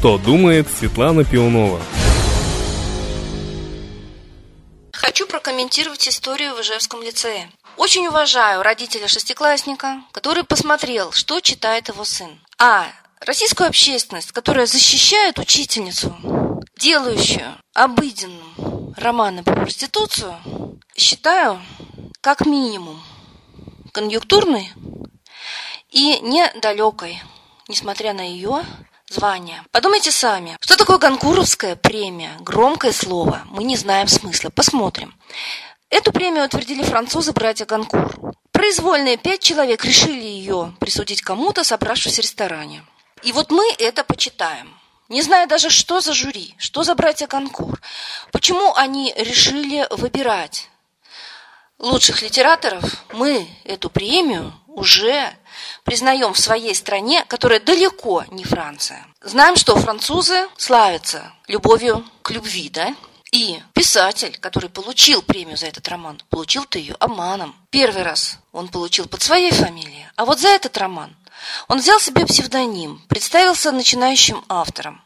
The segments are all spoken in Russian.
Что думает Светлана Пионова? Хочу прокомментировать историю в Ижевском лицее. Очень уважаю родителя шестиклассника, который посмотрел, что читает его сын. А российскую общественность, которая защищает учительницу, делающую обыденным романы по проституцию, считаю как минимум конъюнктурной и недалекой, несмотря на ее звание. Подумайте сами, что такое Ганкуровская премия? Громкое слово, мы не знаем смысла. Посмотрим. Эту премию утвердили французы братья Ганкур. Произвольные пять человек решили ее присудить кому-то, собравшись в ресторане. И вот мы это почитаем. Не зная даже, что за жюри, что за братья Ганкур, почему они решили выбирать лучших литераторов, мы эту премию уже признаем в своей стране, которая далеко не Франция. Знаем, что французы славятся любовью к любви, да? И писатель, который получил премию за этот роман, получил-то ее обманом. Первый раз он получил под своей фамилией, а вот за этот роман он взял себе псевдоним, представился начинающим автором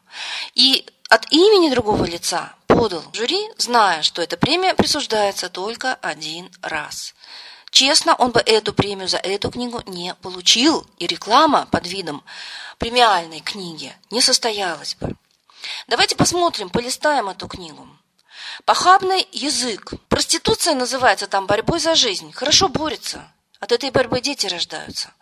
и от имени другого лица подал жюри, зная, что эта премия присуждается только один раз. Честно, он бы эту премию за эту книгу не получил, и реклама под видом премиальной книги не состоялась бы. Давайте посмотрим, полистаем эту книгу. Похабный язык. Проституция называется там борьбой за жизнь. Хорошо борется. От этой борьбы дети рождаются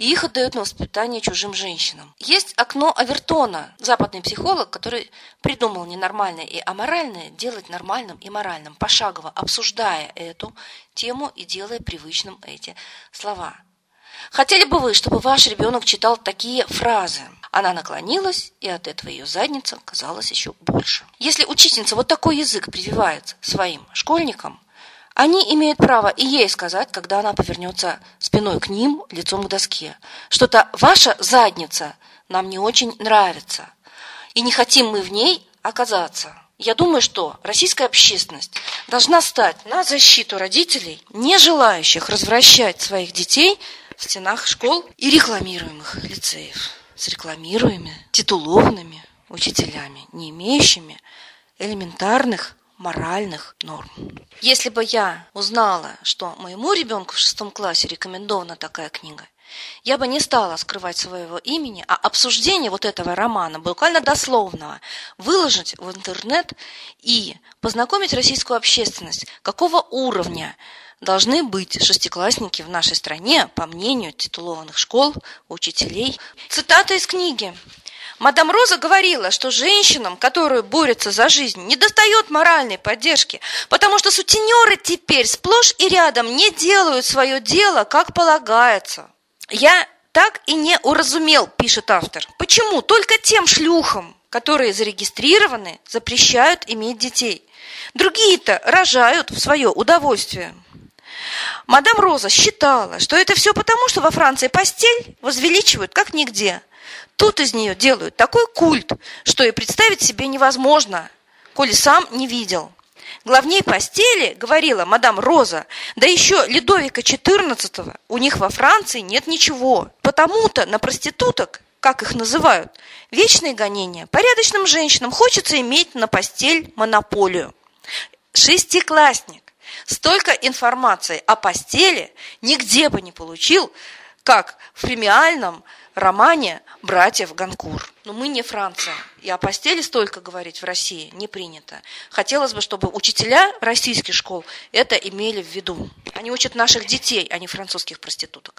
и их отдают на воспитание чужим женщинам. Есть окно Авертона, западный психолог, который придумал ненормальное и аморальное делать нормальным и моральным, пошагово обсуждая эту тему и делая привычным эти слова. Хотели бы вы, чтобы ваш ребенок читал такие фразы? Она наклонилась, и от этого ее задница казалась еще больше. Если учительница вот такой язык прививает своим школьникам, они имеют право и ей сказать, когда она повернется спиной к ним, лицом к доске. Что-то ваша задница нам не очень нравится. И не хотим мы в ней оказаться. Я думаю, что российская общественность должна стать на защиту родителей, не желающих развращать своих детей в стенах школ и рекламируемых лицеев с рекламируемыми, титулованными учителями, не имеющими элементарных моральных норм. Если бы я узнала, что моему ребенку в шестом классе рекомендована такая книга, я бы не стала скрывать своего имени, а обсуждение вот этого романа, буквально дословного, выложить в интернет и познакомить российскую общественность, какого уровня должны быть шестиклассники в нашей стране, по мнению титулованных школ, учителей. Цитата из книги. Мадам Роза говорила, что женщинам, которые борются за жизнь, не достает моральной поддержки, потому что сутенеры теперь сплошь и рядом не делают свое дело, как полагается. Я так и не уразумел, пишет автор. Почему только тем шлюхам, которые зарегистрированы, запрещают иметь детей? Другие-то рожают в свое удовольствие. Мадам Роза считала, что это все потому, что во Франции постель возвеличивают как нигде. Тут из нее делают такой культ, что и представить себе невозможно, коли сам не видел. Главней постели, говорила мадам Роза, да еще Ледовика XIV, у них во Франции нет ничего. Потому-то на проституток, как их называют, вечные гонения, порядочным женщинам хочется иметь на постель монополию. Шестиклассник столько информации о постели нигде бы не получил, как в премиальном романе братьев Ганкур. Но мы не Франция, и о постели столько говорить в России не принято. Хотелось бы, чтобы учителя российских школ это имели в виду. Они учат наших детей, а не французских проституток.